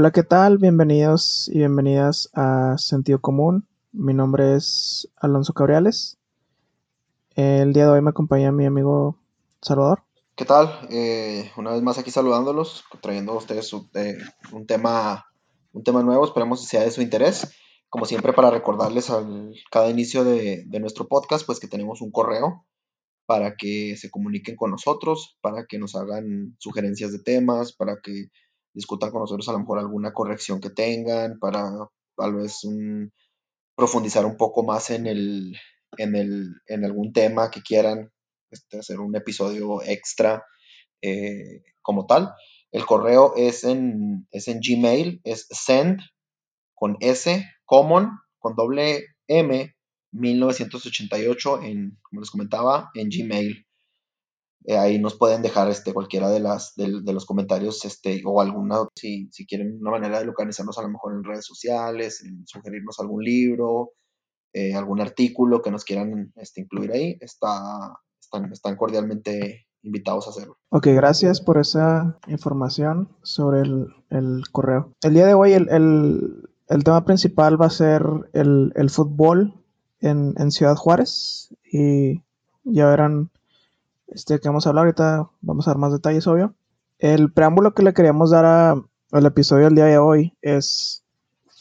Hola, ¿qué tal? Bienvenidos y bienvenidas a Sentido Común. Mi nombre es Alonso Cabriales. El día de hoy me acompaña mi amigo Salvador. ¿Qué tal? Eh, una vez más aquí saludándolos, trayendo a ustedes un, eh, un, tema, un tema nuevo, esperemos que sea de su interés. Como siempre, para recordarles al cada inicio de, de nuestro podcast, pues que tenemos un correo para que se comuniquen con nosotros, para que nos hagan sugerencias de temas, para que discutan con nosotros a lo mejor alguna corrección que tengan, para tal vez un, profundizar un poco más en, el, en, el, en algún tema que quieran, este, hacer un episodio extra eh, como tal. El correo es en, es en Gmail, es send con S, common, con doble M, 1988, en, como les comentaba, en Gmail. Eh, ahí nos pueden dejar este, cualquiera de, las, de, de los comentarios este, o alguna, si, si, quieren una manera de localizarnos a lo mejor en redes sociales, en sugerirnos algún libro, eh, algún artículo que nos quieran este, incluir ahí, está, están, están cordialmente invitados a hacerlo. Ok, gracias por esa información sobre el, el correo. El día de hoy el, el, tema principal va a ser el, el fútbol en, en, Ciudad Juárez y ya verán este, que vamos a hablar ahorita, vamos a dar más detalles, obvio. El preámbulo que le queríamos dar al episodio del día de hoy es,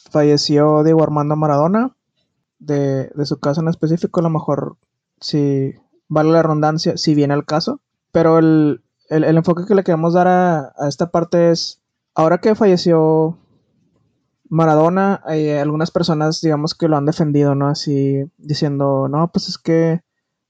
falleció Diego Armando Maradona, de, de, su caso en específico, a lo mejor si vale la redundancia, si viene al caso, pero el, el, el enfoque que le queremos dar a, a, esta parte es, ahora que falleció Maradona, hay algunas personas, digamos, que lo han defendido, ¿no? Así diciendo, no, pues es que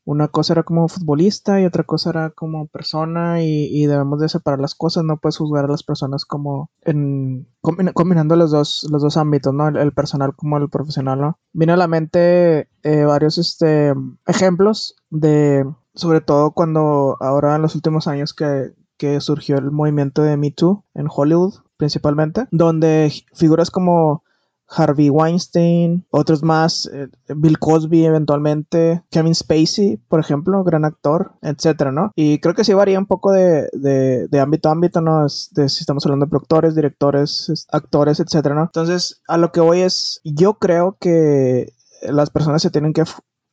una cosa era como futbolista y otra cosa era como persona y, y, debemos de separar las cosas, no puedes juzgar a las personas como en combinando los dos, los dos ámbitos, ¿no? El, personal como el profesional, ¿no? Vino a la mente eh, varios este, ejemplos de, sobre todo cuando ahora en los últimos años que, que surgió el movimiento de Me Too en Hollywood principalmente, donde figuras como Harvey Weinstein, otros más, eh, Bill Cosby eventualmente, Kevin Spacey, por ejemplo, gran actor, etcétera, ¿no? Y creo que sí varía un poco de, de, de ámbito a ámbito, ¿no? De si estamos hablando de productores, directores, actores, etcétera, ¿no? Entonces, a lo que voy es, yo creo que las personas se tienen que,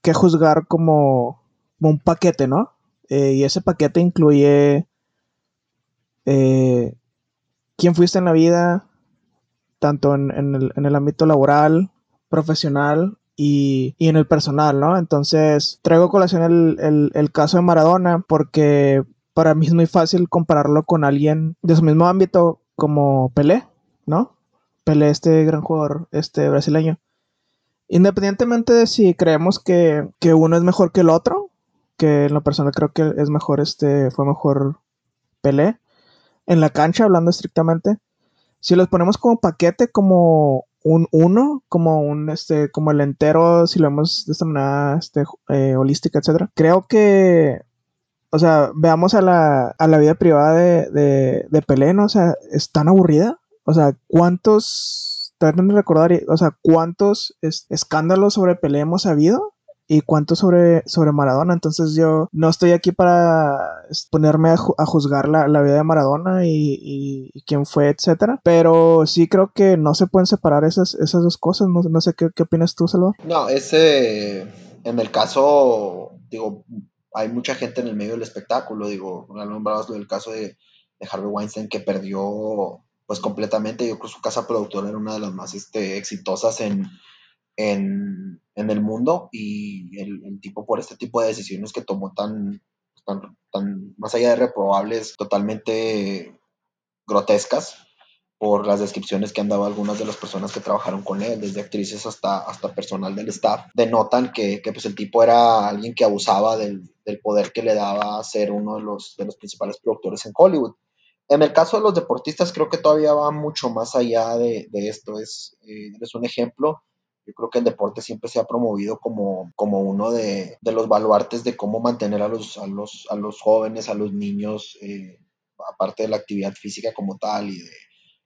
que juzgar como, como, un paquete, ¿no? Eh, y ese paquete incluye eh, quién fuiste en la vida, tanto en, en, el, ámbito laboral, profesional y, en el personal, ¿no? Entonces, traigo colación el, caso de Maradona porque para mí es muy fácil compararlo con alguien de su mismo ámbito como Pelé, ¿no? Pelé, este gran jugador este brasileño. Independientemente de si creemos que, que uno es mejor que el otro, que en lo personal creo que es mejor, este, fue mejor Pelé, en la cancha, hablando estrictamente, si los ponemos como paquete, como un uno, como un este, como el entero, si lo vemos de esta manera este, eh, holística, etcétera, creo que o sea, veamos a la, a la vida privada de, de, de, Pelé, ¿no? O sea, es tan aburrida. O sea, ¿cuántos, traten de recordar, o sea, cuántos es, escándalos sobre Pelé hemos habido? Y cuánto sobre, sobre Maradona. Entonces yo no estoy aquí para ponerme a, ju a juzgar la, vida de Maradona y, quién fue, etcétera. Pero sí creo que no se pueden separar esas, esas dos cosas. No, no sé qué, qué opinas tú, Salvador. No, ese, en el caso, digo, hay mucha gente en el medio del espectáculo, digo, nombrabas del caso de, Harvey Weinstein que perdió pues completamente, yo creo su casa productora era una de las más este, exitosas en, en, en el mundo y el, el, tipo por este tipo de decisiones que tomó tan, tan, tan más allá de reprobables, totalmente grotescas por las descripciones que han dado algunas de las personas que trabajaron con él, desde actrices hasta, hasta personal del staff, denotan que, que pues el tipo era alguien que abusaba del, del, poder que le daba ser uno de los, de los principales productores en Hollywood. En el caso de los deportistas creo que todavía va mucho más allá de, de esto, es, eh, es un ejemplo yo creo que el deporte siempre se ha promovido como, como uno de, de los baluartes de cómo mantener a los, a los, a los jóvenes, a los niños, eh, aparte de la actividad física como tal y de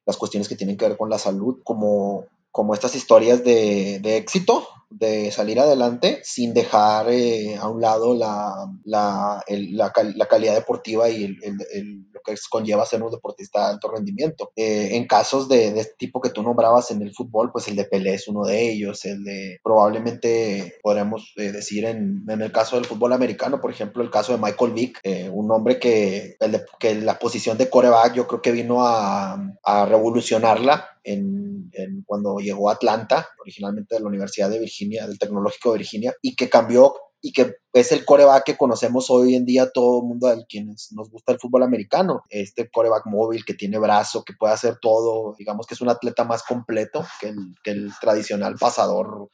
las cuestiones que tienen que ver con la salud, como, como estas historias de, de éxito, de salir adelante sin dejar eh, a un lado la, la, la, calidad deportiva y el, lo que conlleva ser un deportista de alto rendimiento. Eh, en casos de, de, este tipo que tú nombrabas en el fútbol, pues el de Pelé es uno de ellos, el de probablemente podríamos eh, decir en, en, el caso del fútbol americano, por ejemplo, el caso de Michael Vick, eh, un hombre que, el de, que la posición de coreback yo creo que vino a, a revolucionarla en, en, cuando llegó a Atlanta, originalmente de la Universidad de Virginia, del Tecnológico de Virginia, y que cambió y que es el coreback que conocemos hoy en día todo el mundo, a quienes nos gusta el fútbol americano. Este coreback móvil que tiene brazo, que puede hacer todo, digamos que es un atleta más completo que el, que el tradicional pasador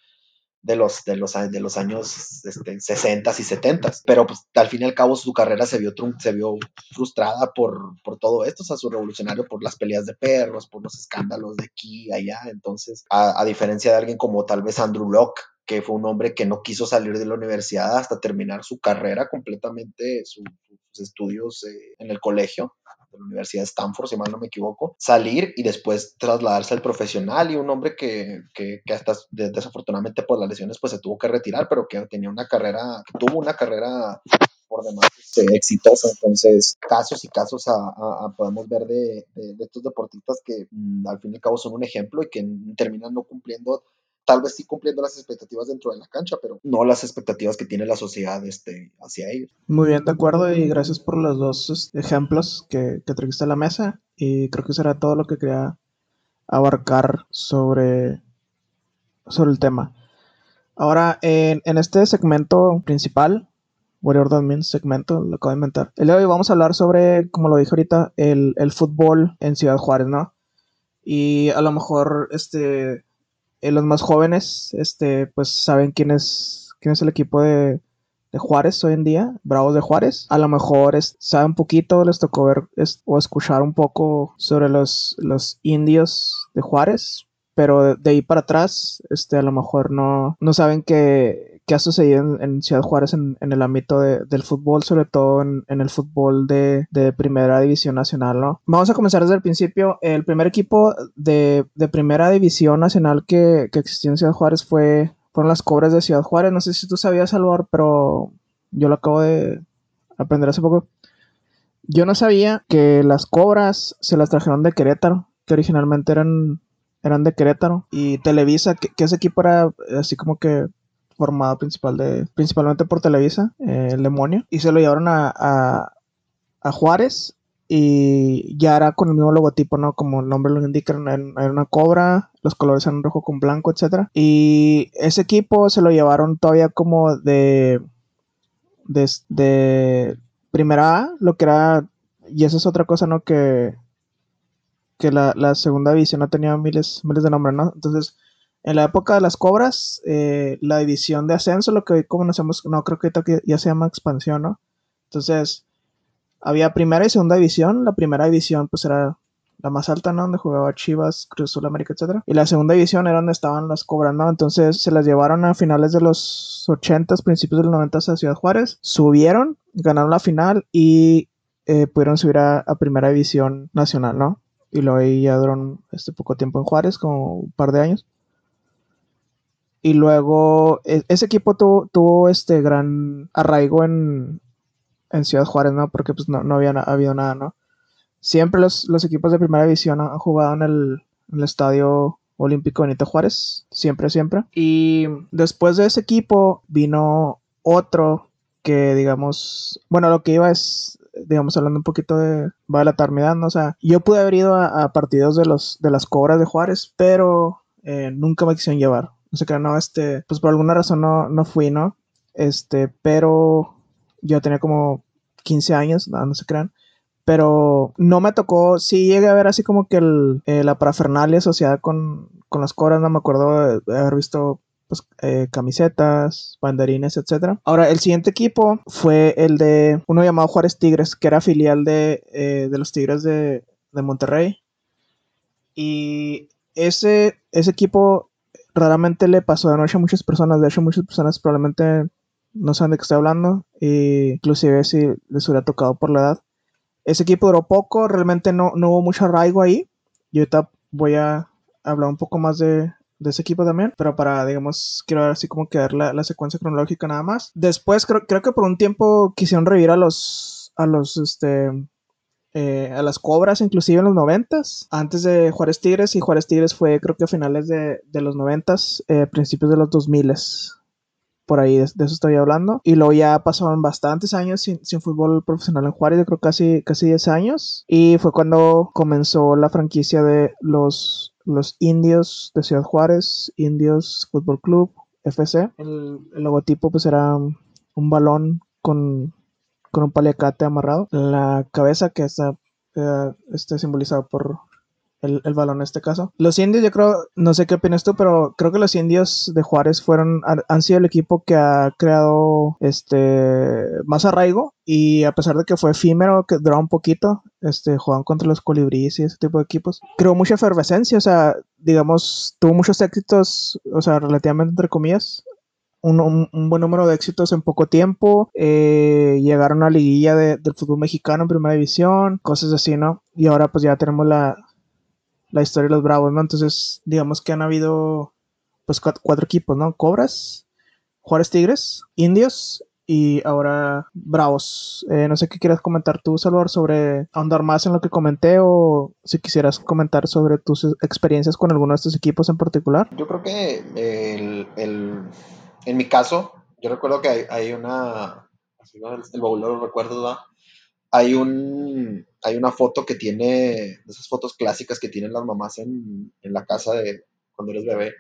de los, de los, de los años este, 60 y 70. Pero pues al fin y al cabo su carrera se vio, se vio frustrada por, por todo esto, o sea, su revolucionario por las peleas de perros, por los escándalos de aquí y allá. Entonces, a, a diferencia de alguien como tal vez Andrew Locke, que fue un hombre que no quiso salir de la universidad hasta terminar su carrera completamente, su, sus estudios eh, en el colegio de la Universidad de Stanford, si mal no me equivoco, salir y después trasladarse al profesional y un hombre que, que, que hasta desafortunadamente por las lesiones pues se tuvo que retirar, pero que tenía una carrera, que tuvo una carrera por demás este, exitosa. Entonces, casos y casos a, podemos ver de, de, de, estos deportistas que mm, al fin y al cabo son un ejemplo y que terminan no cumpliendo tal vez sí cumpliendo las expectativas dentro de la cancha, pero no las expectativas que tiene la sociedad este, hacia ellos. Muy bien, de acuerdo, y gracias por los dos ejemplos que, que trajiste a la mesa, y creo que será todo lo que quería abarcar sobre, sobre el tema. Ahora, en, en este segmento principal, Warrior Admin segmento, lo acabo de inventar. El día de hoy vamos a hablar sobre, como lo dije ahorita, el, el fútbol en Ciudad Juárez, ¿no? Y a lo mejor, este, eh, los más jóvenes, este, pues saben quién es, quién es el equipo de, de Juárez hoy en día, Bravos de Juárez. A lo mejor es, saben un poquito, les tocó ver o escuchar un poco sobre los, los indios de Juárez, pero de, ahí para atrás, este, a lo mejor no, no saben que, que ha sucedido en, Ciudad Juárez en, en el ámbito de, del fútbol, sobre todo en, en el fútbol de, de, primera división nacional, ¿no? Vamos a comenzar desde el principio. El primer equipo de, de primera división nacional que, que, existió en Ciudad Juárez fue, fueron las Cobras de Ciudad Juárez. No sé si tú sabías, Salvador, pero yo lo acabo de aprender hace poco. Yo no sabía que las Cobras se las trajeron de Querétaro, que originalmente eran eran de Querétaro y Televisa, que, que, ese equipo era así como que formado principal de, principalmente por Televisa, eh, el demonio, y se lo llevaron a, a, a, Juárez y ya era con el mismo logotipo, ¿no? Como el nombre lo indica, era una cobra, los colores eran rojo con blanco, etc. Y ese equipo se lo llevaron todavía como de, de, primera A, lo que era, y eso es otra cosa, ¿no? Que que la, la, segunda división no tenía miles, miles de nombres, ¿no? Entonces, en la época de las cobras, eh, la división de ascenso, lo que hoy conocemos, no creo que ya se llama expansión, ¿no? Entonces, había primera y segunda división. La primera división, pues era la más alta, ¿no? Donde jugaba Chivas, Cruz Azul América, etc. Y la segunda división era donde estaban las cobras, ¿no? Entonces se las llevaron a finales de los 80, principios de los 90 a Ciudad Juárez. Subieron, ganaron la final y eh, pudieron subir a primera división nacional, ¿no? Y luego ahí ya duró este poco tiempo en Juárez, como un par de años. Y luego e, ese equipo tuvo, tuvo este gran arraigo en, en Ciudad Juárez, ¿no? Porque pues no, no había habido nada, ¿no? Siempre los, los, equipos de primera división han jugado en el, en el estadio olímpico Benito Juárez, siempre, siempre. Y después de ese equipo vino otro que, digamos, bueno, lo que iba es digamos, hablando un poquito de va la eternidad, ¿no? O sea, yo pude haber ido a, partidos de los de las cobras de Juárez, pero eh, nunca me quisieron llevar. No sé qué, no, este, pues por alguna razón no, no fui, ¿no? Este, pero yo tenía como 15 años, no, no se crean. Pero no me tocó, sí llegué a ver así como que el, eh, la parafernalia asociada con, con las cobras, no me acuerdo de haber visto pues, eh, camisetas, banderines, etc. Ahora, el siguiente equipo fue el de uno llamado Juárez Tigres, que era filial de, eh, de los Tigres de, de, Monterrey. Y ese, ese equipo raramente le pasó de noche a muchas personas. De hecho, muchas personas probablemente no saben de qué estoy hablando. E inclusive si les hubiera tocado por la edad. Ese equipo duró poco, realmente no, no hubo mucho arraigo ahí. Y ahorita voy a hablar un poco más de, de ese equipo también, pero para, digamos, quiero así como quedar la, la secuencia cronológica nada más. Después creo, creo, que por un tiempo quisieron revivir a los, a los, este, eh, a las Cobras, inclusive en los noventas, antes de Juárez Tigres, y Juárez Tigres fue creo que a finales de, de los noventas, eh, principios de los dos miles. Por ahí, de, eso estoy hablando. Y luego ya pasaron bastantes años sin, sin, fútbol profesional en Juárez, yo creo casi, casi 10 años. Y fue cuando comenzó la franquicia de los, los Indios de Ciudad Juárez, Indios Fútbol Club, FC. El, el logotipo pues era un balón con con un paliacate amarrado la cabeza que está, eh, está simbolizado por el, balón en este caso. Los indios, yo creo, no sé qué opinas tú, pero creo que los indios de Juárez fueron, han sido el equipo que ha creado este más arraigo y a pesar de que fue efímero, que duró un poquito, este, jugaban contra los colibríes y ese tipo de equipos, creó mucha efervescencia, o sea, digamos, tuvo muchos éxitos, o sea, relativamente entre comillas, un, buen número de éxitos en poco tiempo. Eh, llegaron a la liguilla de, del fútbol mexicano en primera división, cosas así, ¿no? Y ahora pues ya tenemos la, la historia de los Bravos, ¿no? Entonces, digamos que han habido pues cuatro, cuatro equipos, ¿no? Cobras, Juárez Tigres, Indios y ahora Bravos. Eh, no sé qué quieras comentar tú, Salvador, sobre ahondar más en lo que comenté o si quisieras comentar sobre tus experiencias con alguno de estos equipos en particular. Yo creo que el, el en mi caso, yo recuerdo que hay, hay una, el baúl de los. Hay, un, hay una foto que tiene, esas fotos clásicas que tienen las mamás en, en la casa de cuando eres bebé.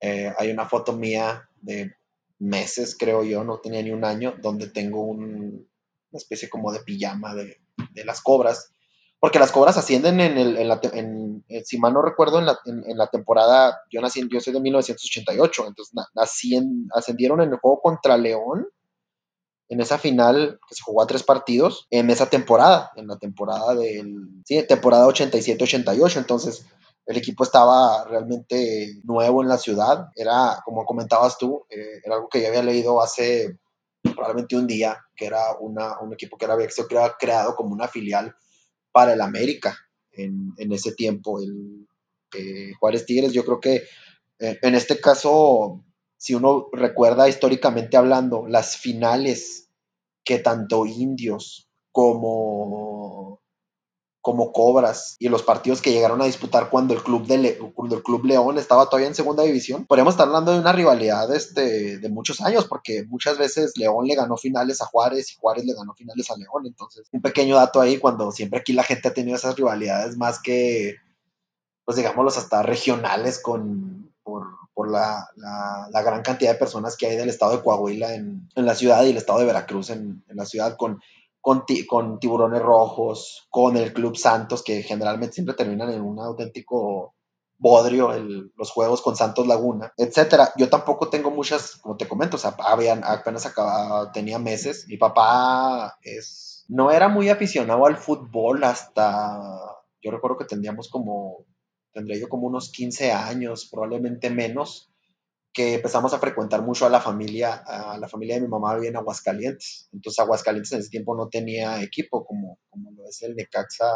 Eh, hay una foto mía de meses, creo yo, no tenía ni un año, donde tengo un, una especie como de pijama de, de las cobras porque las cobras ascienden en, el, en si mal no recuerdo, en la, en, la, temporada, yo nací, yo soy de 1988, entonces nací ascendieron en el juego contra León, en esa final que se jugó a tres partidos, en esa temporada, en la temporada del, sí, temporada 87-88, entonces el equipo estaba realmente nuevo en la ciudad, era, como comentabas tú, eh, era algo que yo había leído hace probablemente un día, que era una, un equipo que era, que era creado como una filial para el América en, en ese tiempo. El eh, Juárez Tigres, yo creo que eh, en este caso, si uno recuerda históricamente hablando, las finales que tanto indios como como Cobras y los partidos que llegaron a disputar cuando el club de cuando el club León estaba todavía en segunda división, podríamos estar hablando de una rivalidad este, de muchos años, porque muchas veces León le ganó finales a Juárez y Juárez le ganó finales a León. Entonces, un pequeño dato ahí, cuando siempre aquí la gente ha tenido esas rivalidades más que, pues digámoslos, hasta regionales con, por, por la, la, gran cantidad de personas que hay del estado de Coahuila en, en la ciudad y el estado de Veracruz en, en la ciudad, con con, con, tiburones rojos, con el Club Santos, que generalmente siempre terminan en un auténtico bodrio los juegos con Santos Laguna, etcétera. Yo tampoco tengo muchas, como te comento, o sea, habían, apenas acababa, tenía meses. Mi papá es, no era muy aficionado al fútbol hasta, yo recuerdo que tendríamos como, tendría yo como unos 15 años, probablemente menos que empezamos a frecuentar mucho a la familia, a la familia de mi mamá vivía en Aguascalientes. Entonces Aguascalientes en ese tiempo no tenía equipo como, como lo es el Necaxa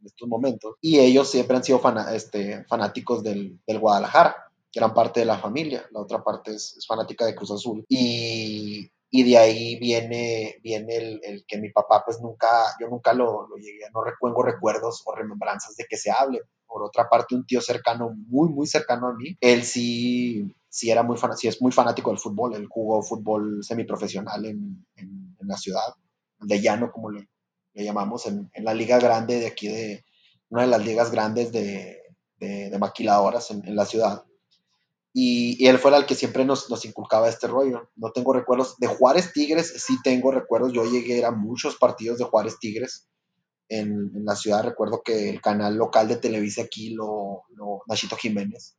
en estos momentos. Y ellos siempre han sido este, fanáticos del, Guadalajara, eran parte de la familia. La otra parte es, es fanática de Cruz Azul. Y, y de ahí viene, viene el, que mi papá pues nunca, yo nunca lo, llegué, no recuerdo recuerdos o remembranzas de que se hable. Por otra parte, un tío cercano, muy, muy cercano a mí, él sí sí era muy sí es muy fanático del fútbol. Él jugó fútbol semiprofesional en, en, la ciudad, de llano, como le, llamamos, en, en, la liga grande de aquí, de una de las ligas grandes de, de, de maquiladoras en, la ciudad. Y, él fue el que siempre nos, nos, inculcaba este rollo. No tengo recuerdos de Juárez Tigres, sí tengo recuerdos. Yo llegué a muchos partidos de Juárez Tigres en, la ciudad. Recuerdo que el canal local de Televisa aquí, lo, Nachito Jiménez,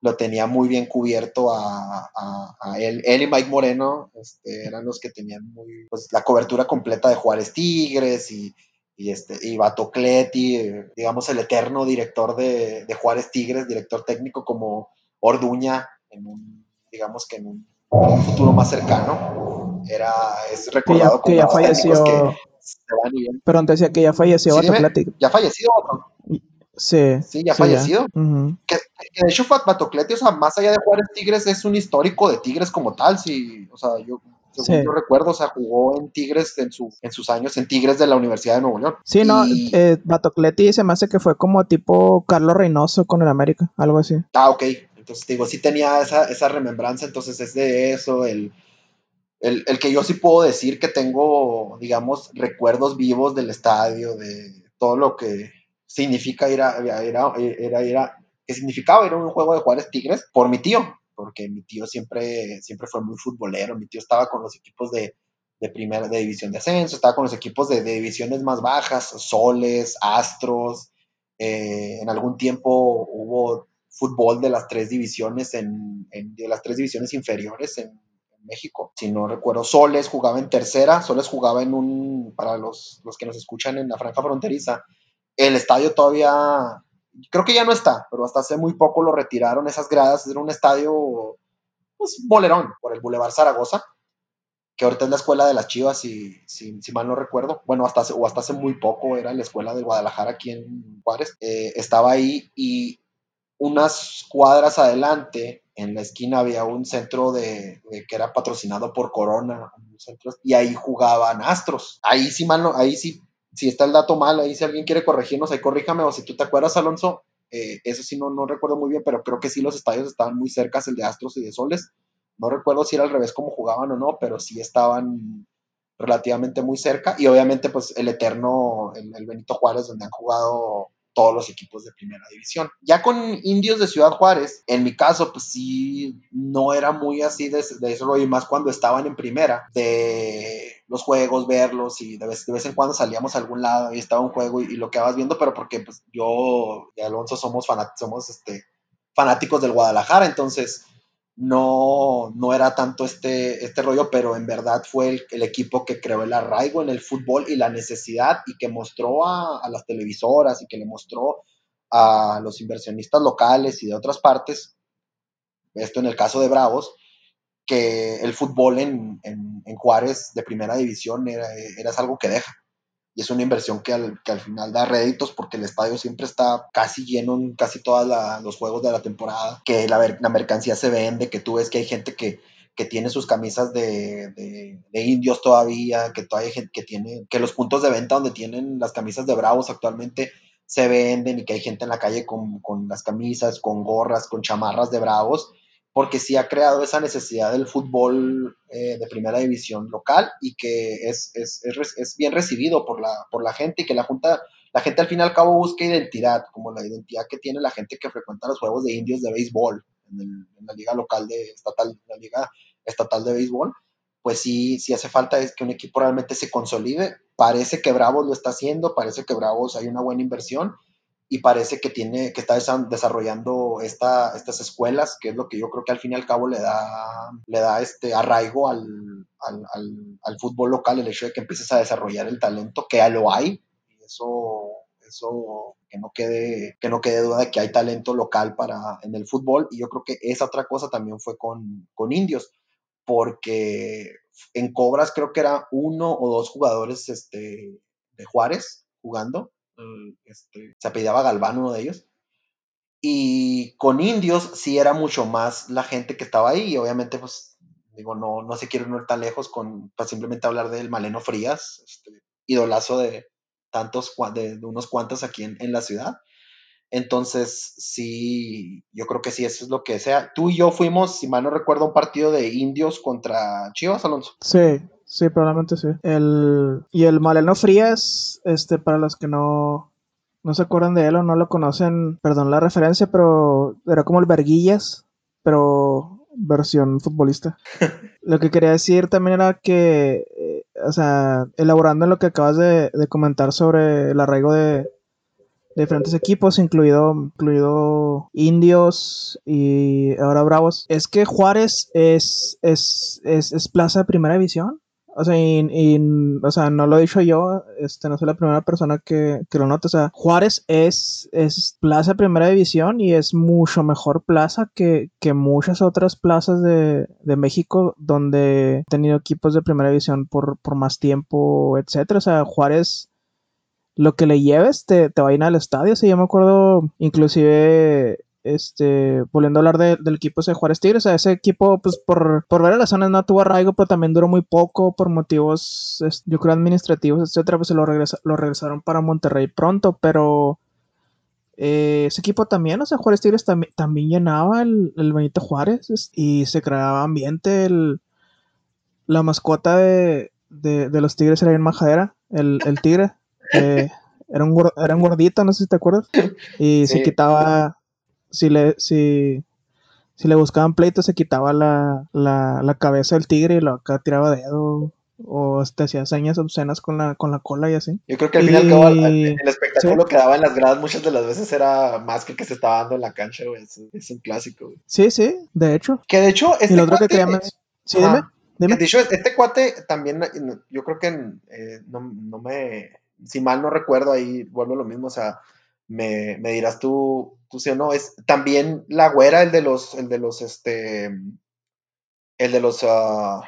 lo tenía muy bien cubierto a, a, a él. Él y Mike Moreno este, eran los que tenían pues, la cobertura completa de Juárez Tigres y, y, este, y Batocleti, digamos el eterno director de, de, Juárez Tigres, director técnico como Orduña, en un, digamos que en un, en un futuro más cercano. Era, es recordado que ya, como que ya falleció. Que Pero antes decía que ya falleció sí, Batocleti. Ya falleció. Sí, sí, ya sí, fallecido. Ya. Uh -huh. que, que, de hecho, Batocleti, o sea, más allá de Juárez Tigres, es un histórico de Tigres como tal. Sí, o sea, yo según yo recuerdo, o sea, jugó en Tigres en, su, en sus años, en Tigres de la Universidad de Nuevo León. Sí, no, eh, Batocleti se me hace que fue como tipo Carlos Reynoso con el América, algo así. Ah, ok. Entonces, digo, sí tenía esa, esa remembranza, entonces es de eso, el, el, el, que yo sí puedo decir que tengo, digamos, recuerdos vivos del estadio, de todo lo que significa ir a, era, era, era, que significaba ir a un juego de Juárez Tigres por mi tío, porque mi tío siempre, siempre fue muy futbolero, mi tío estaba con los equipos de, de primera, de división de ascenso, estaba con los equipos de, de divisiones más bajas, Soles, Astros, eh, en algún tiempo hubo fútbol de las tres divisiones en, de las tres divisiones inferiores en, México. Si no recuerdo, Soles jugaba en tercera, Soles jugaba en un, para los, los que nos escuchan en la franja fronteriza, el estadio todavía creo que ya no está, pero hasta hace muy poco lo retiraron esas gradas, era un estadio, pues, bolerón, por el Boulevard Zaragoza, que ahorita es la escuela de las Chivas, si, si, si mal no recuerdo, bueno, hasta hace, o hasta hace muy poco era la escuela de Guadalajara aquí en Juárez, eh, estaba ahí y unas cuadras adelante, en la esquina había un centro de, que era patrocinado por Corona, y ahí jugaban Astros, ahí sí mal ahí sí si está el dato mal, ahí si alguien quiere corregirnos, ahí corríjame, o si tú te acuerdas, Alonso, eh, eso sí no, no recuerdo muy bien, pero creo que sí los estadios estaban muy cerca, el de Astros y de Soles. No recuerdo si era al revés como jugaban o no, pero sí estaban relativamente muy cerca. Y obviamente, pues el eterno, el, el Benito Juárez, donde han jugado todos los equipos de primera división. Ya con Indios de Ciudad Juárez, en mi caso, pues sí, no era muy así de, de eso, y más cuando estaban en primera, de los juegos, verlos, y de vez, de vez en cuando salíamos a algún lado y estaba un juego y, y lo que vas viendo, pero porque pues yo y Alonso somos, somos este, fanáticos del Guadalajara, entonces no, no era tanto este, este rollo, pero en verdad fue el, el, equipo que creó el arraigo en el fútbol y la necesidad y que mostró a, a, las televisoras y que le mostró a los inversionistas locales y de otras partes, esto en el caso de Bravos, que el fútbol en, en, en Juárez de primera división era, era algo que deja y es una inversión que al, que al, final da réditos porque el estadio siempre está casi lleno en casi todos los juegos de la temporada, que la, mercancía se vende, que tú ves que hay gente que, que tiene sus camisas de, de, indios todavía, que todavía que tiene, que los puntos de venta donde tienen las camisas de Bravos actualmente se venden y que hay gente en la calle con, con las camisas, con gorras, con chamarras de Bravos porque sí ha creado esa necesidad del fútbol eh, de primera división local y que es, es, es, bien recibido por la, por la gente y que la Junta, la gente al fin y al cabo busca identidad, como la identidad que tiene la gente que frecuenta los juegos de indios de béisbol en, en la liga local de estatal, la liga estatal de béisbol, pues sí, sí hace falta es que un equipo realmente se consolide. Parece que Bravos lo está haciendo, parece que Bravos hay una buena inversión y parece que tiene que está desarrollando esta, estas escuelas, que es lo que yo creo que al fin y al cabo le da, le da este arraigo al, al, al, al fútbol local, el hecho de que empieces a desarrollar el talento, que ya lo hay, y eso, eso que no quede, que no quede duda de que hay talento local para, en el fútbol, y yo creo que esa otra cosa también fue con, con Indios, porque en Cobras creo que era uno o dos jugadores este, de Juárez jugando, este, se apellidaba Galván, uno de ellos. Y con indios sí era mucho más la gente que estaba ahí. Y obviamente, pues, digo, no, no se quiere ir tan lejos con para simplemente hablar del Maleno Frías, este, idolazo de tantos, de, de unos cuantos aquí en, en, la ciudad. Entonces, sí, yo creo que sí, eso es lo que sea. Tú y yo fuimos, si mal no recuerdo, un partido de indios contra Chivas, Alonso. Sí, Sí, probablemente sí. El, y el Maleno Frías, este, para los que no, no se acuerdan de él o no lo conocen, perdón la referencia, pero era como el Verguillas, pero versión futbolista. lo que quería decir también era que, eh, o sea, elaborando en lo que acabas de, de comentar sobre el arraigo de, de, diferentes equipos, incluido, incluido Indios y ahora Bravos, es que Juárez es, es, es, es plaza de primera división. O sea, y, o sea, no lo he dicho yo, este, no soy la primera persona que, que lo nota. O sea, Juárez es, es plaza de primera división y es mucho mejor plaza que, que muchas otras plazas de, de México donde he tenido equipos de primera división por, por más tiempo, etcétera. O sea, Juárez, lo que le lleves te, te va a ir al estadio. O sea, yo me acuerdo, inclusive este, volviendo a hablar del equipo de Juárez Tigres, o sea, ese equipo, pues por, por varias razones no tuvo arraigo, pero también duró muy poco por motivos, yo creo, administrativos, etcétera, pues se lo, lo regresaron para Monterrey pronto, pero eh, ese equipo también, o sea, Juárez Tigres también llenaba el, Benito Juárez y se creaba ambiente, la mascota de, los Tigres era bien majadera, el, el tigre. Eh, era, un, era un gordito, no sé si te acuerdas. Y se quitaba, si le, si, si le buscaban pleito, se quitaba la, la, cabeza del tigre y lo acá tiraba dedo o te hacía señas obscenas con la, con la cola y así. Yo creo que al final el, espectáculo que daba en las gradas muchas de las veces era más que el que se estaba dando en la cancha, güey. Es, un clásico, Sí, sí, de hecho. Que de hecho, este y lo otro que queríamos... Sí, dime, dime. De hecho, este cuate también, yo creo que eh, no, no me si mal no recuerdo, ahí vuelvo a lo mismo, o sea, me, dirás tú, es también la güera, el de los, el de los, este, el de los, uh,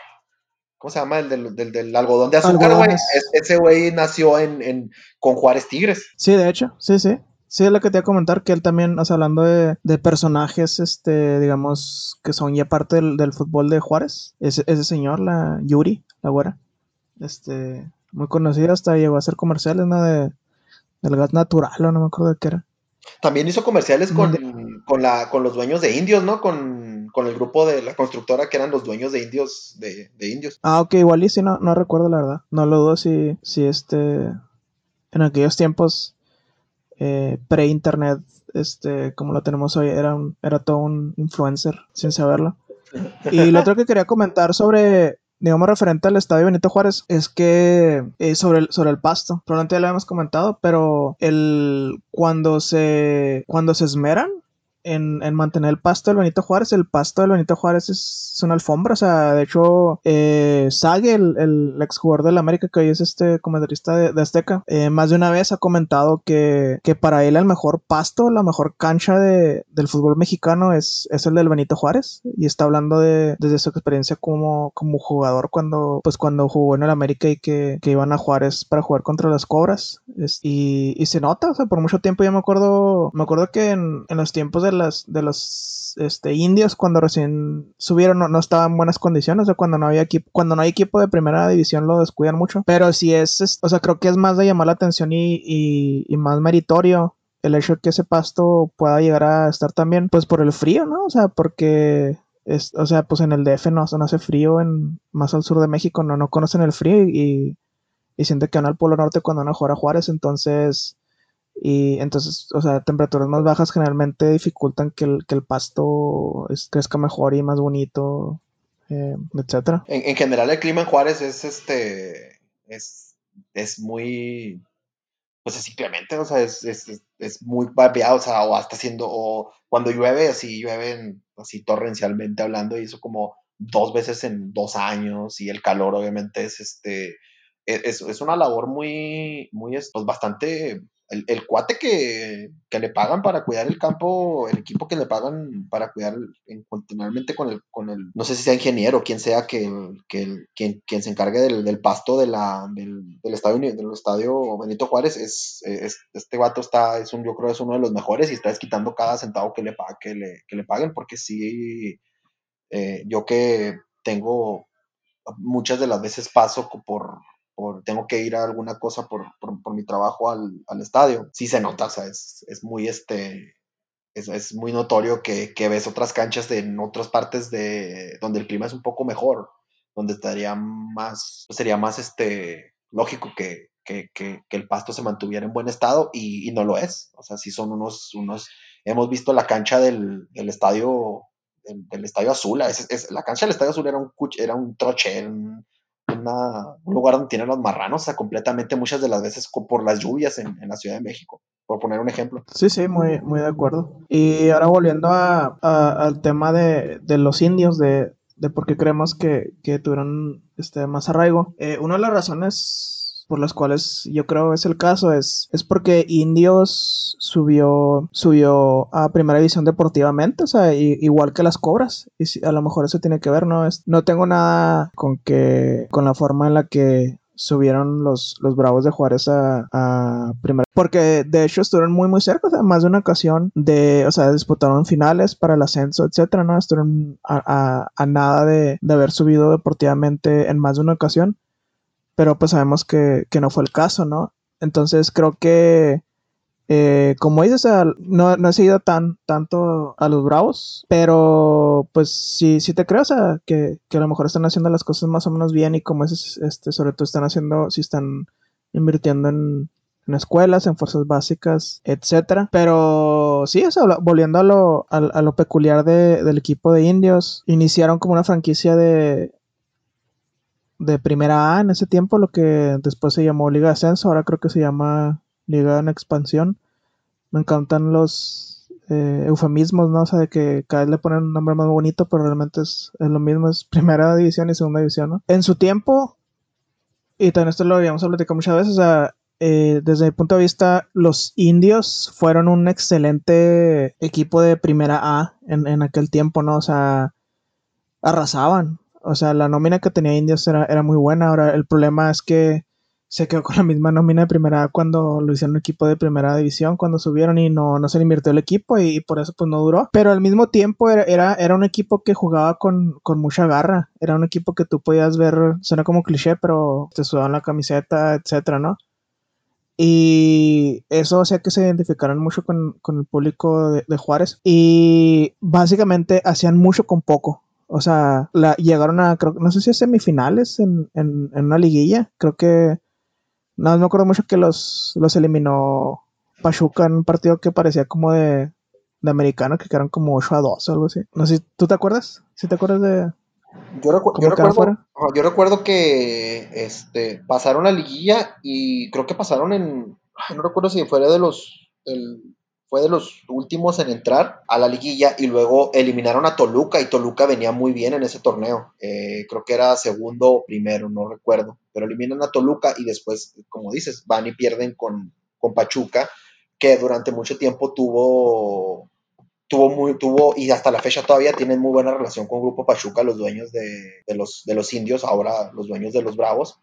¿cómo se llama? El del, del, algodón de azúcar, güey. Ese güey nació en, en, con Juárez Tigres. Sí, de hecho, sí, sí. Sí, es lo que te iba a comentar, que él también, o sea, hablando de, de personajes, este, digamos, que son ya parte del, del fútbol de Juárez, ese, ese señor, la Yuri, la güera, este, muy conocida, hasta llegó a hacer comerciales, ¿no? De, del gas natural, o no me acuerdo de qué era. También hizo comerciales con, con, la, con los dueños de indios, ¿no? Con, con, el grupo de la constructora que eran los dueños de indios, de, de indios. Ah, ok, igual y sí, no, no recuerdo la verdad. No lo dudo si, si este, en aquellos tiempos eh, pre-internet, este, como lo tenemos hoy, era, un, era todo un influencer, sin saberlo. Y lo otro que quería comentar sobre digamos, referente al estadio Benito Juárez, es que eh, sobre, el, sobre el pasto, probablemente ya lo habíamos comentado, pero el cuando se cuando se esmeran en, mantener el pasto del Benito Juárez. El pasto del Benito Juárez es, una alfombra. O sea, de hecho, eh, el, el exjugador del América, que hoy es este comentarista de, Azteca, eh, más de una vez ha comentado que, para él el mejor pasto, la mejor cancha de, del fútbol mexicano es, es el del Benito Juárez. Y está hablando de, desde su experiencia como, como jugador cuando, pues cuando jugó en el América y que, iban a Juárez para jugar contra las Cobras. y, y, se nota, o sea, por mucho tiempo yo me acuerdo, me acuerdo que en, en los tiempos de las, de los este, indios cuando recién subieron no, estaban en buenas condiciones, o cuando no había equipo, cuando no hay equipo de primera división lo descuidan mucho, pero si es, o sea, creo que es más de llamar la atención y, más meritorio el hecho de que ese pasto pueda llegar a estar también, pues por el frío, ¿no? O sea, porque es, o sea, pues en el DF no, no hace frío, en más al sur de México no, no conocen el frío y, y que van al Polo Norte cuando van a jugar a Juárez, entonces y entonces, o sea, temperaturas más bajas generalmente dificultan que el, que el pasto crezca mejor y más bonito, eh, etcétera. En, general el clima en Juárez es este es, es muy pues es simplemente, o sea, es, es, es, muy variado, o sea, o hasta siendo, o cuando llueve, así llueven así torrencialmente hablando, y eso como dos veces en dos años, y el calor obviamente es este, e, es, es una labor muy, muy, pues bastante el, cuate que, le pagan para cuidar el campo, el equipo que le pagan para cuidar continuamente con el, con el, no sé si sea ingeniero, quien sea que, que quien, quien, se encargue del, pasto de la, del, estadio, del estadio Benito Juárez, es, este vato está, es un, yo creo es uno de los mejores y está desquitando cada centavo que le, que le, que le paguen, porque sí, eh, yo que tengo muchas de las veces paso por tengo que ir a alguna cosa por, mi trabajo al, estadio, sí se nota, o sea, es, muy este, es, muy notorio que, ves otras canchas en otras partes de donde el clima es un poco mejor, donde estaría más, sería más este, lógico que, el pasto se mantuviera en buen estado y, no lo es. O sea, sí son unos, unos, hemos visto la cancha del, estadio, del, estadio azul, es, la cancha del estadio azul era un, era un troche, un, un lugar donde tienen los marranos, o sea, completamente muchas de las veces por las lluvias en, la Ciudad de México, por poner un ejemplo. Sí, sí, muy, muy de acuerdo. Y ahora volviendo a, al tema de, los indios, de, por qué creemos que, tuvieron este, más arraigo, eh, una de las razones por las cuales yo creo es el caso es, es porque Indios subió, subió a primera división deportivamente, o sea, igual que las cobras. Y a lo mejor eso tiene que ver, ¿no? Es, no tengo nada con que, con la forma en la que subieron los, los Bravos de Juárez a, a primera. Porque de hecho estuvieron muy, muy cerca, o sea, más de una ocasión de, o sea, disputaron finales para el ascenso, etcétera, ¿no? Estuvieron a, a, nada de, de, haber subido deportivamente en más de una ocasión. Pero pues sabemos que, que no fue el caso, ¿no? Entonces creo que eh, como dices, no, no, he seguido tan, tanto a los Bravos, pero pues sí, sí te creo, o sea, que, que, a lo mejor están haciendo las cosas más o menos bien y como es, este, sobre todo están haciendo, si están invirtiendo en, en, escuelas, en fuerzas básicas, etcétera. Pero sí, o sea, volviendo a lo, a, lo peculiar de, del equipo de indios, iniciaron como una franquicia de, de primera A en ese tiempo, lo que después se llamó Liga de Ascenso, ahora creo que se llama Liga en expansión. Me encantan los eh, eufemismos, ¿no? O sea, de que cada vez le ponen un nombre más bonito, pero realmente es, lo mismo, es primera división y segunda división, ¿no? En su tiempo, y también esto lo habíamos platicado muchas veces, o sea, eh, desde mi punto de vista, los indios fueron un excelente equipo de primera A en, en aquel tiempo, ¿no? O sea, arrasaban. O sea, la nómina que tenía indios era, era muy buena. Ahora, el problema es que se quedó con la misma nómina de primera cuando lo hicieron equipo de primera división, cuando subieron y no, no se le invirtió el equipo y, por eso pues no duró. Pero al mismo tiempo era, era, un equipo que jugaba con, con, mucha garra. Era un equipo que tú podías ver, suena como cliché, pero te sudaban la camiseta, etcétera, ¿no? Y eso hacía que se identificaran mucho con, con el público de, de, Juárez. Y básicamente hacían mucho con poco. O sea, la, llegaron a, creo, no sé si a semifinales en, en, en una liguilla. Creo que no, me acuerdo mucho que los, los eliminó Pachuca en un partido que parecía como de, de americano, que quedaron como 8 a 2 o algo así. No sé, ¿tú te acuerdas? ¿Sí te acuerdas de...? Yo, yo, recuerdo, yo recuerdo que este, pasaron a liguilla y creo que pasaron en... No recuerdo si fuera de los... El, fue de los últimos en entrar a la liguilla y luego eliminaron a Toluca y Toluca venía muy bien en ese torneo. Eh, creo que era segundo o primero, no recuerdo, pero eliminan a Toluca y después, como dices, van y pierden con, con Pachuca, que durante mucho tiempo tuvo, tuvo muy, tuvo, y hasta la fecha todavía tienen muy buena relación con Grupo Pachuca, los dueños de, de los, de los indios, ahora los dueños de los Bravos.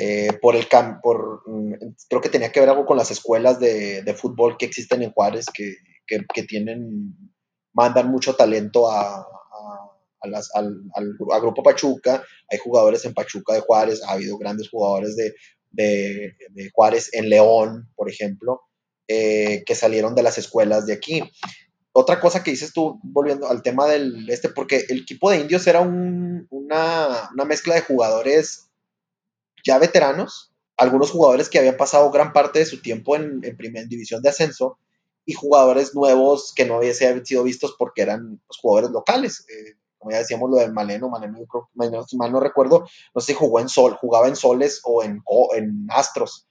Eh, por el por mm, creo que tenía que ver algo con las escuelas de, fútbol que existen en Juárez que, que, tienen mandan mucho talento a, las, al, Grupo Pachuca. Hay jugadores en Pachuca de Juárez ha habido grandes jugadores de, de, de Juárez en León por ejemplo eh, que salieron de las escuelas de aquí. Otra cosa que dices tú, volviendo al tema del este, porque el equipo de indios era un, una, una mezcla de jugadores ya veteranos, algunos jugadores que habían pasado gran parte de su tiempo en, en primera división de ascenso y jugadores nuevos que no habían sido vistos porque eran pues, jugadores locales. Eh, como ya decíamos lo de Maleno, Maleno, Maleno, mal no recuerdo, no sé si jugó en Sol, jugaba en Soles o en, o en Astros.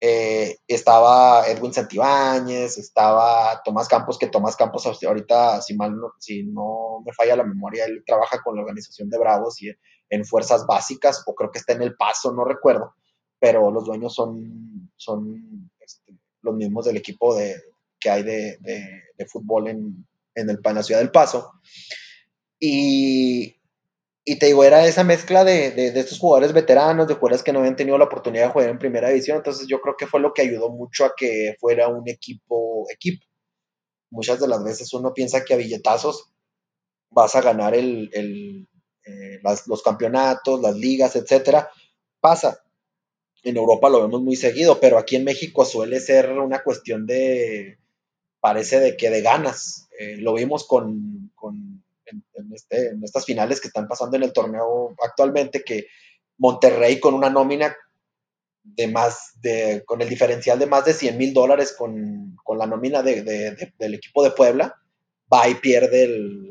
Eh, estaba Edwin Santibáñez, estaba Tomás Campos, que Tomás Campos ahorita, si mal no, si no me falla la memoria, él trabaja con la organización de Bravos y en fuerzas básicas, o creo que está en el paso, no recuerdo, pero los dueños son, son este, los mismos del equipo de, que hay de, de, fútbol en, en, el, en la ciudad del Paso. Y, y te digo, era esa mezcla de, de, de, estos jugadores veteranos, de jugadores que no habían tenido la oportunidad de jugar en primera división, entonces yo creo que fue lo que ayudó mucho a que fuera un equipo, equipo. Muchas de las veces uno piensa que a billetazos vas a ganar el, el, eh, los campeonatos, las ligas, etcétera, pasa. En Europa lo vemos muy seguido, pero aquí en México suele ser una cuestión de, parece de que de ganas. Eh, lo vimos con, con este, en, estas finales que están pasando en el torneo actualmente, que Monterrey con una nómina de más, de, con el diferencial de más de 100 mil dólares con, con, la nómina de, de, del equipo de Puebla, va y pierde el,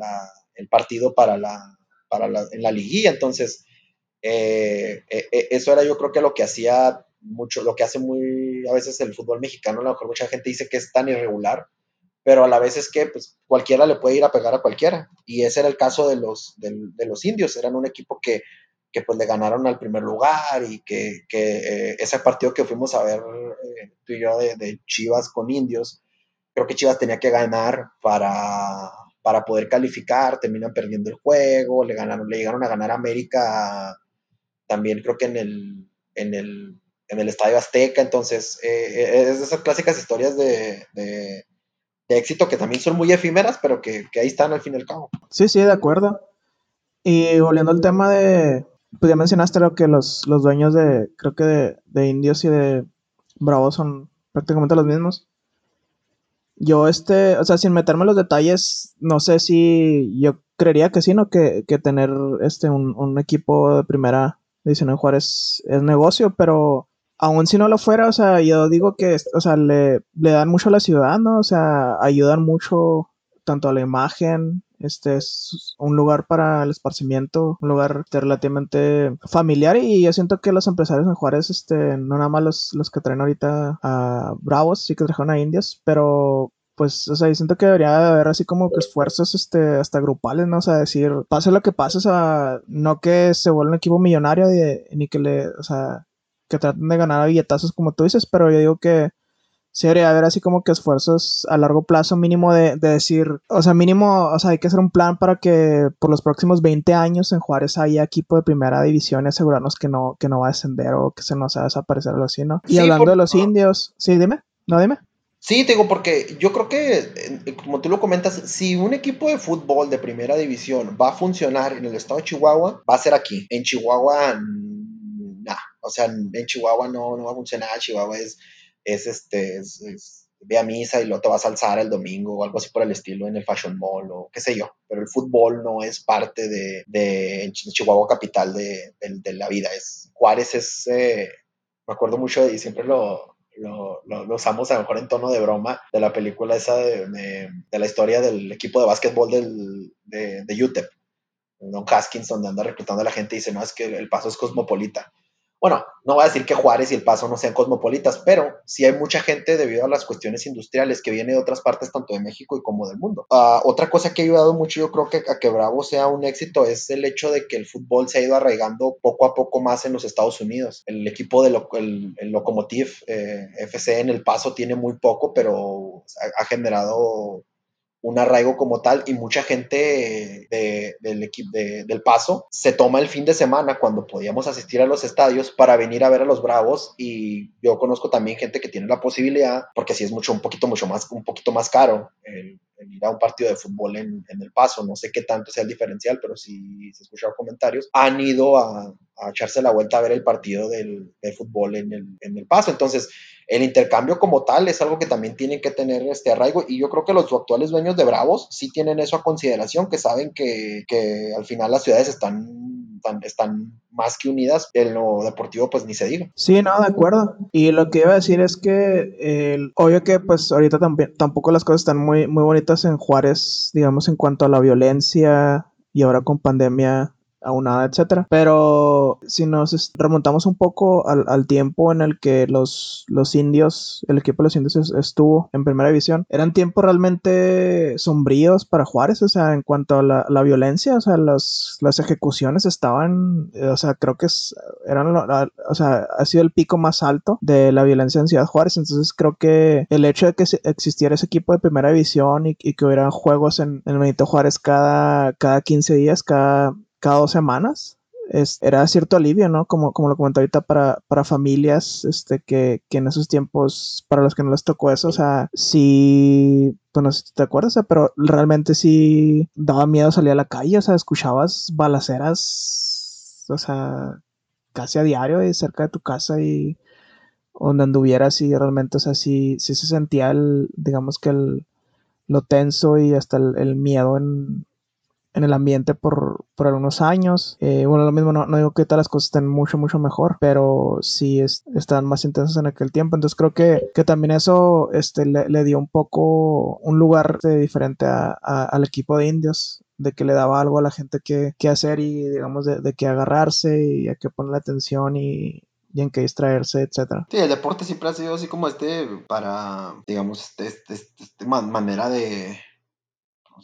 el partido para la, para la, en la liguilla. Entonces, eh, eh, eso era yo creo que lo que hacía mucho, lo que hace muy a veces el fútbol mexicano, a lo mejor mucha gente dice que es tan irregular, pero a la vez es que pues, cualquiera le puede ir a pegar a cualquiera. Y ese era el caso de los, de, de los indios, eran un equipo que, que, pues le ganaron al primer lugar y que, que eh, ese partido que fuimos a ver eh, tú y yo de, de Chivas con indios, creo que Chivas tenía que ganar para, para poder calificar, terminan perdiendo el juego, le, ganaron, le llegaron a ganar a América también creo que en el, en el, en el Estadio Azteca, entonces eh, es de esas clásicas historias de, de, éxito que también son muy efímeras, pero que, que, ahí están al fin y al cabo. Sí, sí, de acuerdo. Y volviendo al tema de, pues ya mencionaste lo que los, los dueños de, creo que de, de Indios y de Bravos son prácticamente los mismos. Yo, este, o sea, sin meterme en los detalles, no sé si yo creería que sí, ¿no? Que, que tener este, un, un, equipo de primera división en Juárez es negocio, pero aún si no lo fuera, o sea, yo digo que, o sea, le, le dan mucho a la ciudad, ¿no? O sea, ayudan mucho tanto a la imagen, este es un lugar para el esparcimiento, un lugar relativamente familiar y yo siento que los empresarios en Juárez, este, no nada más los, los que traen ahorita a Bravos, sí que trajeron a Indias, pero pues, o sea, yo siento que debería haber así como que esfuerzos, este, hasta grupales, ¿no? O sea, decir, pase lo que pase, o sea, no que se vuelva un equipo millonario ni que le, o sea, que traten de ganar billetazos como tú dices, pero yo digo que sí debería haber así como que esfuerzos a largo plazo mínimo de, decir, o sea, mínimo, o sea, hay que hacer un plan para que por los próximos 20 años en Juárez haya equipo de primera división y asegurarnos que no, que no va a descender o que se nos va a desaparecer algo así, ¿no? Y hablando de los indios, sí, dime, no dime. Sí, te digo, porque yo creo que, como tú lo comentas, si un equipo de fútbol de primera división va a funcionar en el estado de Chihuahua, va a ser aquí. En Chihuahua, nada. O sea, en Chihuahua no, no va a funcionar. Chihuahua es es este, es, ve a misa y luego te vas a alzar el domingo o algo así por el estilo en el Fashion Mall o qué sé yo. Pero el fútbol no es parte de, de Chihuahua capital de, de, la vida. Es, Juárez es, eh, me acuerdo mucho y siempre lo, lo, lo, usamos a lo mejor en tono de broma de la película esa de, de la historia del equipo de básquetbol del, de, de UTEP. Don Haskins, donde anda reclutando a la gente y dice, no, es que el paso es cosmopolita bueno, no voy a decir que Juárez y El Paso no sean cosmopolitas, pero sí hay mucha gente debido a las cuestiones industriales que viene de otras partes, tanto de México y como del mundo. Uh, otra cosa que ha ayudado mucho, yo creo que a que Bravo sea un éxito, es el hecho de que el fútbol se ha ido arraigando poco a poco más en los Estados Unidos. El equipo de lo, Locomotive eh, FC en El Paso tiene muy poco, pero ha generado un arraigo como tal y mucha gente del equipo del Paso se toma el fin de semana cuando podíamos asistir a los estadios para venir a ver a los Bravos y yo conozco también gente que tiene la posibilidad porque si es mucho un poquito mucho más un poquito más caro ir a un partido de fútbol en, el Paso. No sé qué tanto sea el diferencial pero si se escucharon comentarios. Han ido a, echarse la vuelta a ver el partido del, fútbol en el Paso. Entonces el intercambio como tal es algo que también tienen que tener este arraigo y yo creo que los actuales dueños de Bravos sí tienen eso a consideración, que saben que, que al final las ciudades están, están, más que unidas, en lo deportivo pues ni se diga. Sí, no, de acuerdo. Y lo que iba a decir es que el, obvio que pues ahorita también, tampoco las cosas están muy, muy bonitas en Juárez, digamos en cuanto a la violencia y ahora con pandemia aunada, etcétera. Pero si nos remontamos un poco al, al, tiempo en el que los, los indios, el equipo de los indios estuvo en primera división, eran tiempos realmente sombríos para Juárez, o sea, en cuanto a la, la violencia, o sea, las, las ejecuciones estaban, eh, o sea, creo que es, eran, o sea, ha sido el pico más alto de la violencia en Ciudad Juárez, entonces creo que el hecho de que existiera ese equipo de primera división y, que hubiera juegos en, en Benito Juárez cada, cada 15 días, cada cada dos semanas. Es, era cierto alivio, ¿no? Como, como lo comenté ahorita para, para familias, este, que, que, en esos tiempos, para los que no les tocó eso, o sea, sí, pues no sé si te acuerdas, pero realmente sí daba miedo salir a la calle, o sea, escuchabas balaceras, o sea, casi a diario cerca de tu casa y donde anduvieras y realmente, o sea, sí, sí se sentía el, digamos que el, lo tenso y hasta el, el miedo en, en el ambiente por, por algunos años. Eh, bueno, lo mismo, no, no, digo que todas las cosas estén mucho, mucho mejor, pero sí están más intensas en aquel tiempo. Entonces creo que, que también eso este, le, le, dio un poco un lugar diferente a, al equipo de indios de que le daba algo a la gente que, que hacer y digamos de, de que agarrarse y a que ponerle atención y, y en qué distraerse, etcétera. Sí, el deporte siempre ha sido así como este para, digamos, este, este, este, manera de,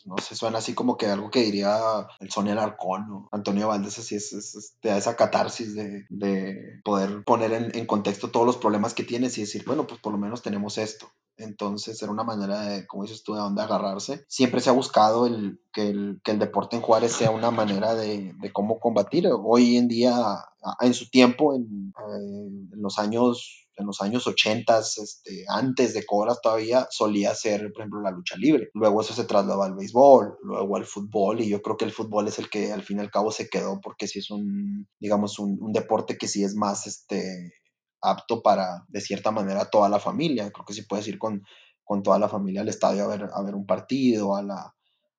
no sé, suena así como que algo que diría el Sonia Alarcón o Antonio Valdés, así es, es, esa catarsis de, de poder poner en, en, contexto todos los problemas que tienes y decir, bueno, pues por lo menos tenemos esto. entonces era una manera de, como dices tú, de dónde agarrarse. Siempre se ha buscado el, que, el, que el deporte en Juárez sea una manera de, de cómo combatir. Hoy en día, en su tiempo, en, en los años en los años 80, este, antes de Cobras todavía, solía ser, por ejemplo, la lucha libre. Luego eso se trasladó al béisbol, luego al fútbol, y yo creo que el fútbol es el que al fin y al cabo se quedó, porque sí es un, digamos, un, un deporte que sí es más, este, apto para, de cierta manera, toda la familia. Creo que sí puedes ir con, con toda la familia al estadio a ver, a ver un partido, a la,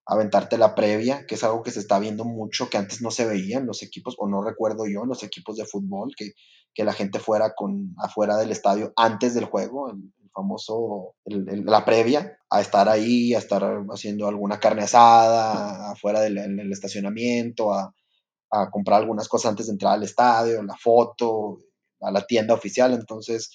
aventarte la previa, que es algo que se está viendo mucho, que antes no se veía en los equipos, o no recuerdo yo, en los equipos de fútbol, que, que la gente fuera con, afuera del estadio antes del juego, el, famoso, la previa, a estar ahí, a estar haciendo alguna carne asada, afuera del el estacionamiento, a, a, comprar algunas cosas antes de entrar al estadio, la foto, a la tienda oficial. Entonces,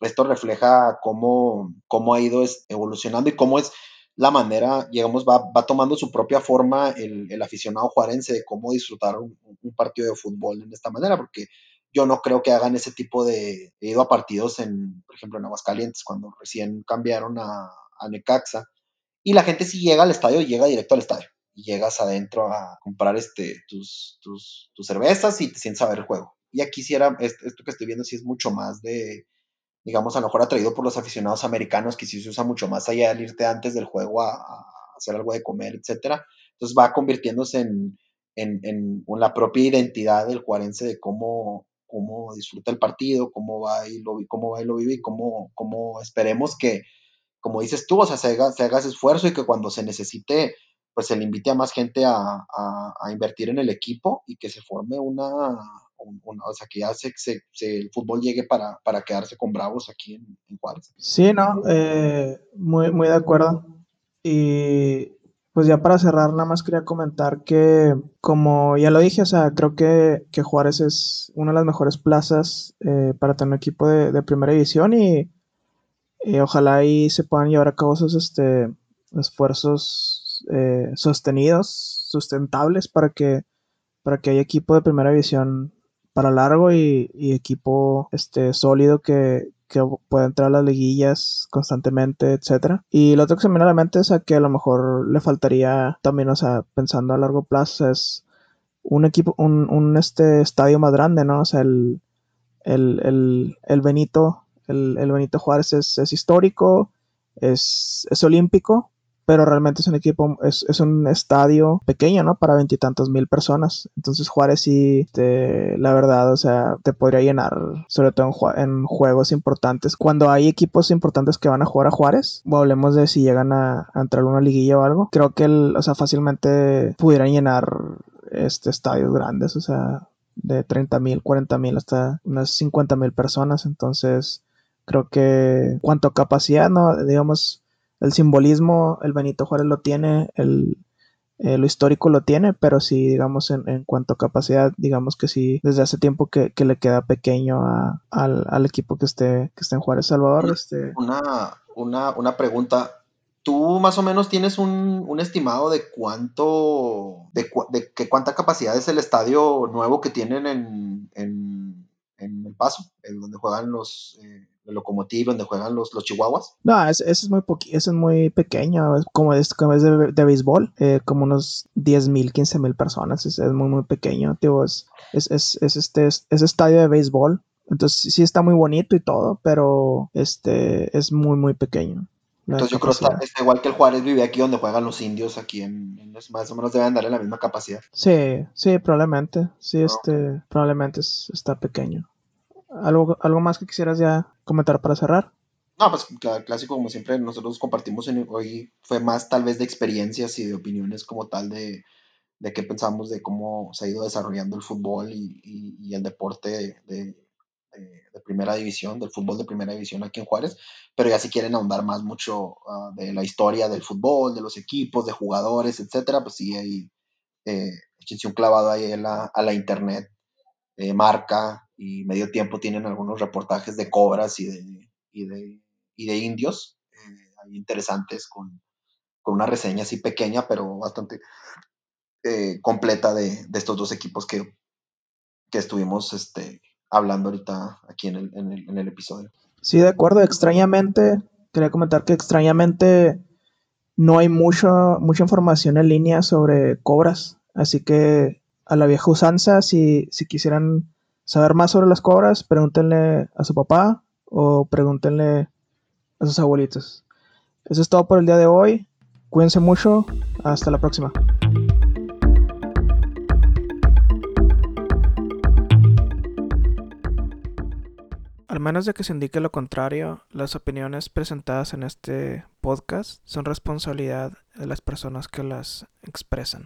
esto refleja cómo, cómo ha ido evolucionando y cómo es la manera, digamos, va, va tomando su propia forma el, el, aficionado juarense de cómo disfrutar un, partido de fútbol en esta manera, porque yo no creo que hagan ese tipo de, he ido a partidos en, por ejemplo, en Aguascalientes, cuando recién cambiaron a, a Necaxa, y la gente si llega al estadio, llega directo al estadio, llegas adentro a comprar este, tus, tus, tus cervezas y te sientes a ver el juego. Y aquí si era, esto que estoy viendo sí es mucho más de, digamos, a lo mejor atraído por los aficionados americanos, que sí se usa mucho más allá del irte antes del juego a, hacer algo de comer, etcétera. Entonces va convirtiéndose en, en, en, la propia identidad del juarense de cómo, cómo disfruta el partido, cómo va y lo, cómo va y lo vive y cómo, cómo esperemos que, como dices tú, o sea, se haga, se haga ese esfuerzo y que cuando se necesite, pues se le invite a más gente a, a, a invertir en el equipo y que se forme una, o sea, que ya se, se, se, el fútbol llegue para, para quedarse con Bravos aquí en, Juárez. Sí, no, eh, muy, muy de acuerdo. Y pues ya para cerrar, nada más quería comentar que, como ya lo dije, o sea, creo que, que Juárez es una de las mejores plazas eh, para tener un equipo de, de primera división y, y, ojalá ahí se puedan llevar a cabo esos este, esfuerzos eh, sostenidos, sustentables, para que, para que haya equipo de primera división para largo y, equipo este, sólido que, que pueda entrar a las liguillas constantemente, etcétera. Y lo otro que se me viene a la mente es a que a lo mejor le faltaría también, o sea, pensando a largo plazo, es un equipo, un, un este estadio más grande, ¿no? O sea, el, el, el, el Benito, el, el, Benito Juárez es, es histórico, es, es olímpico, pero realmente es un equipo, es, es un estadio pequeño, ¿no? Para veintitantos mil personas. Entonces Juárez sí, te, la verdad, o sea, te podría llenar, sobre todo en, juegos importantes. Cuando hay equipos importantes que van a jugar a Juárez, o hablemos de si llegan a, entrar a una liguilla o algo, creo que, el, o sea, fácilmente pudieran llenar este estadios grandes, o sea, de 30 mil, 40 mil hasta unas 50 mil personas. Entonces, creo que cuanto capacidad, ¿no? Digamos, el simbolismo, el Benito Juárez lo tiene, el, eh, lo histórico lo tiene, pero sí, digamos, en, en, cuanto a capacidad, digamos que sí, desde hace tiempo que, que le queda pequeño a, al, al, equipo que esté, que esté en Juárez Salvador. Este... Una, una, una pregunta. ¿Tú más o menos tienes un, un estimado de cuánto, de, de, que cuánta capacidad es el estadio nuevo que tienen en, en, en El Paso, en donde juegan los... Eh el locomotiv donde juegan los, los chihuahuas. No, ese, es muy ese es muy pequeño, es como es, como es de, de béisbol, eh, como unos 10 mil, 15 mil personas, es, es, muy muy pequeño, tío, es, es, es, es este es, es, estadio de béisbol, entonces sí está muy bonito y todo, pero este es muy muy pequeño. Entonces yo creo que está, está, igual que el Juárez vive aquí donde juegan los indios, aquí en, en más o menos deben darle la misma capacidad. Sí, sí, probablemente, sí, no. este, probablemente es, está pequeño. ¿Algo, ¿Algo más que quisieras ya comentar para cerrar? No, pues clásico, como siempre, nosotros compartimos en, hoy, fue más tal vez de experiencias y de opiniones como tal de, de qué pensamos de cómo se ha ido desarrollando el fútbol y, y, y el deporte de, de, de, primera división, del fútbol de primera división aquí en Juárez, pero ya si quieren ahondar más mucho uh, de la historia del fútbol, de los equipos, de jugadores, etcétera, pues sí, ahí eh, un clavado ahí a la, a la internet, eh, marca, y medio tiempo tienen algunos reportajes de cobras y de, y de, y de indios, eh, interesantes, con, con, una reseña así pequeña, pero bastante eh, completa de, de, estos dos equipos que, que estuvimos este, hablando ahorita aquí en el, en, el, en el, episodio. Sí, de acuerdo, extrañamente quería comentar que extrañamente no hay mucho, mucha información en línea sobre cobras. Así que a la vieja usanza, si, si quisieran saber más sobre las cobras, pregúntenle a su papá o pregúntenle a sus abuelitos. Eso es todo por el día de hoy. Cuídense mucho. Hasta la próxima. Al menos de que se indique lo contrario, las opiniones presentadas en este podcast son responsabilidad de las personas que las expresan.